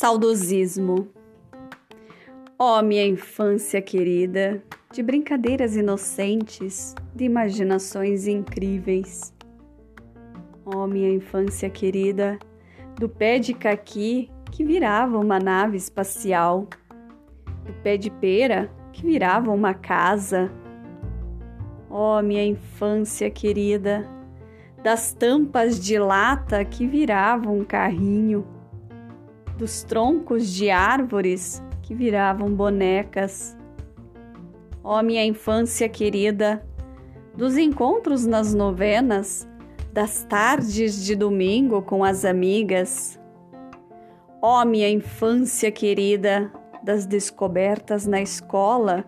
Saudosismo. Ó oh, minha infância querida, de brincadeiras inocentes, de imaginações incríveis. Ó oh, minha infância querida, do pé de caqui que virava uma nave espacial, do pé de pera que virava uma casa. Ó oh, minha infância querida, das tampas de lata que viravam um carrinho, dos troncos de árvores que viravam bonecas. Ó oh, minha infância querida, dos encontros nas novenas, das tardes de domingo com as amigas. Ó oh, minha infância querida, das descobertas na escola,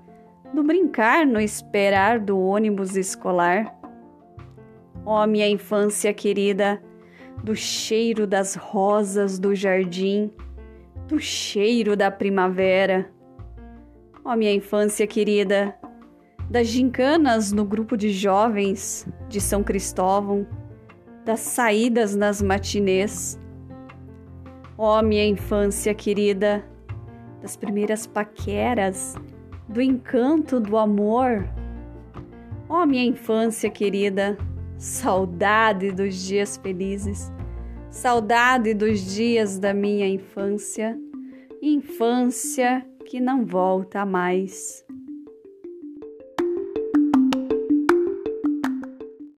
do brincar no esperar do ônibus escolar. Ó oh, minha infância querida, do cheiro das rosas do jardim, do cheiro da primavera. Ó oh, minha infância querida, das gincanas no grupo de jovens de São Cristóvão, das saídas nas matinês. Ó oh, minha infância querida, das primeiras paqueras, do encanto do amor. Ó minha infância querida, saudade dos dias felizes, saudade dos dias da minha infância, infância que não volta mais.